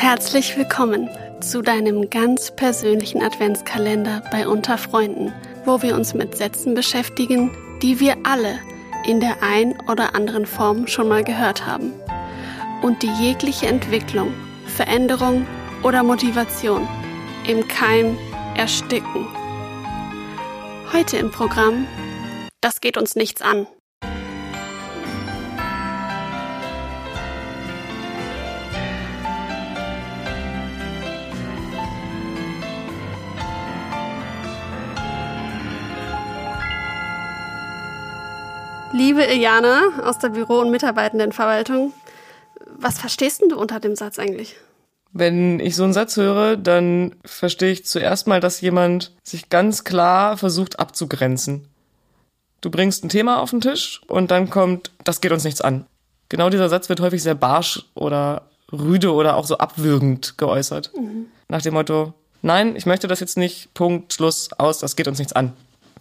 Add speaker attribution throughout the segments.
Speaker 1: Herzlich willkommen zu deinem ganz persönlichen Adventskalender bei Unter Freunden, wo wir uns mit Sätzen beschäftigen, die wir alle in der ein oder anderen Form schon mal gehört haben und die jegliche Entwicklung, Veränderung oder Motivation im Keim ersticken. Heute im Programm Das geht uns nichts an. Liebe Iliana aus der Büro- und Mitarbeitendenverwaltung, was verstehst denn du unter dem Satz eigentlich?
Speaker 2: Wenn ich so einen Satz höre, dann verstehe ich zuerst mal, dass jemand sich ganz klar versucht abzugrenzen. Du bringst ein Thema auf den Tisch und dann kommt, das geht uns nichts an. Genau dieser Satz wird häufig sehr barsch oder rüde oder auch so abwürgend geäußert. Mhm. Nach dem Motto, nein, ich möchte das jetzt nicht, Punkt, Schluss, aus, das geht uns nichts an.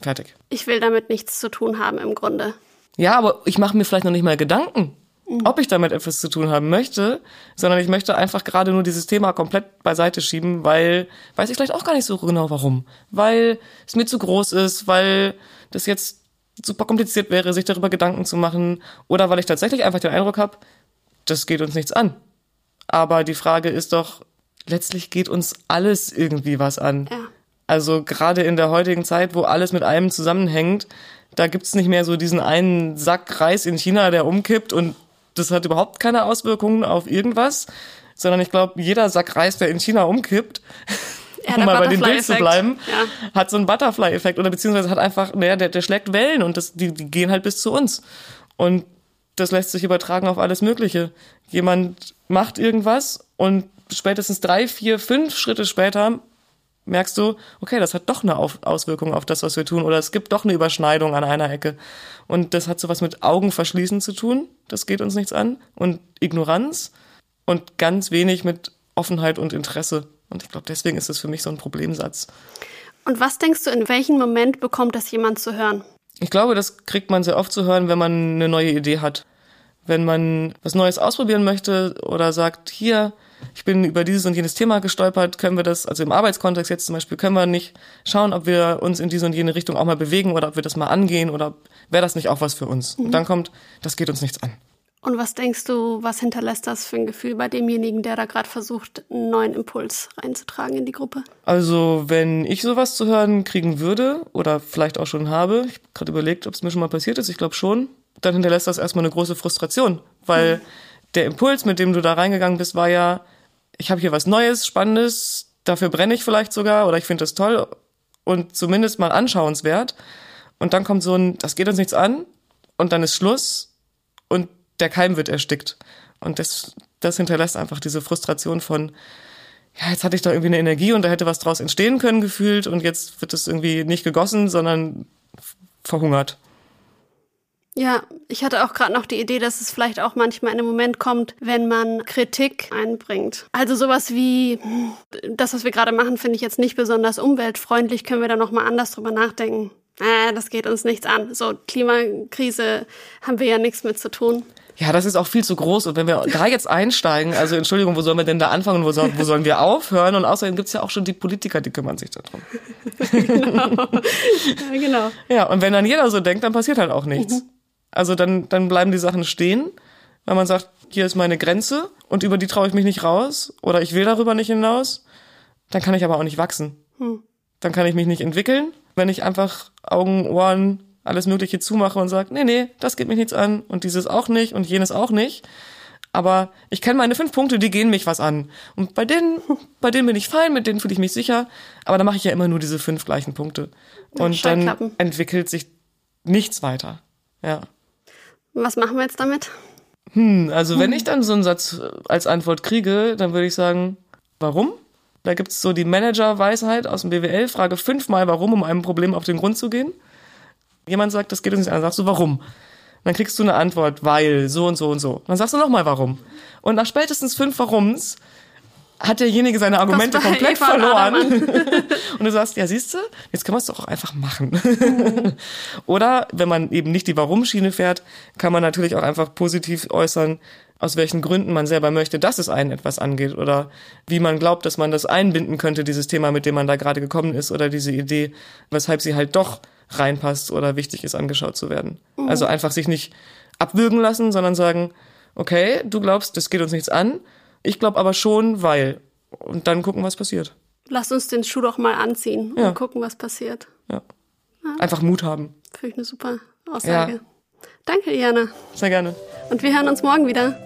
Speaker 2: Fertig.
Speaker 1: Ich will damit nichts zu tun haben im Grunde.
Speaker 2: Ja, aber ich mache mir vielleicht noch nicht mal Gedanken ob ich damit etwas zu tun haben möchte, sondern ich möchte einfach gerade nur dieses Thema komplett beiseite schieben, weil weiß ich vielleicht auch gar nicht so genau warum. Weil es mir zu groß ist, weil das jetzt super kompliziert wäre, sich darüber Gedanken zu machen oder weil ich tatsächlich einfach den Eindruck habe, das geht uns nichts an. Aber die Frage ist doch, letztlich geht uns alles irgendwie was an. Ja. Also gerade in der heutigen Zeit, wo alles mit allem zusammenhängt, da gibt's nicht mehr so diesen einen Sack Reis in China, der umkippt und das hat überhaupt keine Auswirkungen auf irgendwas, sondern ich glaube, jeder Sack Reis, der in China umkippt, ja, um mal bei dem Bild zu bleiben, ja. hat so einen Butterfly-Effekt oder beziehungsweise hat einfach, naja, der, der schlägt Wellen und das, die, die gehen halt bis zu uns. Und das lässt sich übertragen auf alles Mögliche. Jemand macht irgendwas und spätestens drei, vier, fünf Schritte später merkst du, okay, das hat doch eine Auswirkung auf das, was wir tun, oder es gibt doch eine Überschneidung an einer Ecke. Und das hat sowas mit Augenverschließen zu tun, das geht uns nichts an, und Ignoranz und ganz wenig mit Offenheit und Interesse. Und ich glaube, deswegen ist es für mich so ein Problemsatz.
Speaker 1: Und was denkst du, in welchem Moment bekommt das jemand zu hören?
Speaker 2: Ich glaube, das kriegt man sehr oft zu hören, wenn man eine neue Idee hat. Wenn man was Neues ausprobieren möchte oder sagt, hier, ich bin über dieses und jenes Thema gestolpert, können wir das, also im Arbeitskontext jetzt zum Beispiel, können wir nicht schauen, ob wir uns in diese und jene Richtung auch mal bewegen oder ob wir das mal angehen oder wäre das nicht auch was für uns? Mhm. Und dann kommt, das geht uns nichts an.
Speaker 1: Und was denkst du, was hinterlässt das für ein Gefühl bei demjenigen, der da gerade versucht, einen neuen Impuls reinzutragen in die Gruppe?
Speaker 2: Also, wenn ich sowas zu hören kriegen würde oder vielleicht auch schon habe, ich habe gerade überlegt, ob es mir schon mal passiert ist, ich glaube schon, dann hinterlässt das erstmal eine große Frustration, weil mhm der Impuls, mit dem du da reingegangen bist, war ja, ich habe hier was Neues, Spannendes, dafür brenne ich vielleicht sogar oder ich finde das toll und zumindest mal anschauenswert. Und dann kommt so ein, das geht uns nichts an und dann ist Schluss und der Keim wird erstickt. Und das, das hinterlässt einfach diese Frustration von, ja, jetzt hatte ich da irgendwie eine Energie und da hätte was draus entstehen können gefühlt und jetzt wird es irgendwie nicht gegossen, sondern verhungert.
Speaker 1: Ja, ich hatte auch gerade noch die Idee, dass es vielleicht auch manchmal in einem Moment kommt, wenn man Kritik einbringt. Also sowas wie das, was wir gerade machen, finde ich jetzt nicht besonders umweltfreundlich. Können wir da noch mal anders drüber nachdenken? Äh, das geht uns nichts an. So Klimakrise haben wir ja nichts mit zu tun.
Speaker 2: Ja, das ist auch viel zu groß. Und wenn wir da jetzt einsteigen, also Entschuldigung, wo sollen wir denn da anfangen? Wo, soll, wo sollen wir aufhören? Und außerdem gibt's ja auch schon die Politiker, die kümmern sich darum. genau. Ja, genau. Ja, und wenn dann jeder so denkt, dann passiert halt auch nichts. Mhm. Also dann, dann bleiben die Sachen stehen, weil man sagt, hier ist meine Grenze und über die traue ich mich nicht raus oder ich will darüber nicht hinaus. Dann kann ich aber auch nicht wachsen. Hm. Dann kann ich mich nicht entwickeln, wenn ich einfach Augen, Ohren, alles Mögliche zumache und sage, nee, nee, das geht mich nichts an und dieses auch nicht und jenes auch nicht. Aber ich kenne meine fünf Punkte, die gehen mich was an. Und bei denen, bei denen bin ich fein, mit denen fühle ich mich sicher. Aber dann mache ich ja immer nur diese fünf gleichen Punkte. Und dann entwickelt sich nichts weiter. Ja.
Speaker 1: Was machen wir jetzt damit?
Speaker 2: Hm, also wenn ich dann so einen Satz als Antwort kriege, dann würde ich sagen, warum? Da gibt es so die Manager-Weisheit aus dem BWL, frage fünfmal warum, um einem Problem auf den Grund zu gehen. Jemand sagt, das geht uns nicht an, dann sagst du warum. Dann kriegst du eine Antwort, weil, so und so und so. Dann sagst du nochmal warum. Und nach spätestens fünf Warums hat derjenige seine Argumente komplett
Speaker 1: Eva
Speaker 2: verloren. Und du sagst, ja, siehst du, jetzt können wir es doch auch einfach machen. Oder wenn man eben nicht die Warum-Schiene fährt, kann man natürlich auch einfach positiv äußern, aus welchen Gründen man selber möchte, dass es einen etwas angeht oder wie man glaubt, dass man das einbinden könnte, dieses Thema, mit dem man da gerade gekommen ist oder diese Idee, weshalb sie halt doch reinpasst oder wichtig ist, angeschaut zu werden. Also einfach sich nicht abwürgen lassen, sondern sagen, okay, du glaubst, das geht uns nichts an, ich glaube aber schon, weil. Und dann gucken, was passiert.
Speaker 1: Lass uns den Schuh doch mal anziehen
Speaker 2: Ja.
Speaker 1: und gucken, was passiert.
Speaker 2: Ja. Einfach Mut haben.
Speaker 1: Finde ich eine super Aussage.
Speaker 2: Ja.
Speaker 1: Danke, Jana.
Speaker 2: Sehr gerne.
Speaker 1: Und wir hören uns morgen wieder.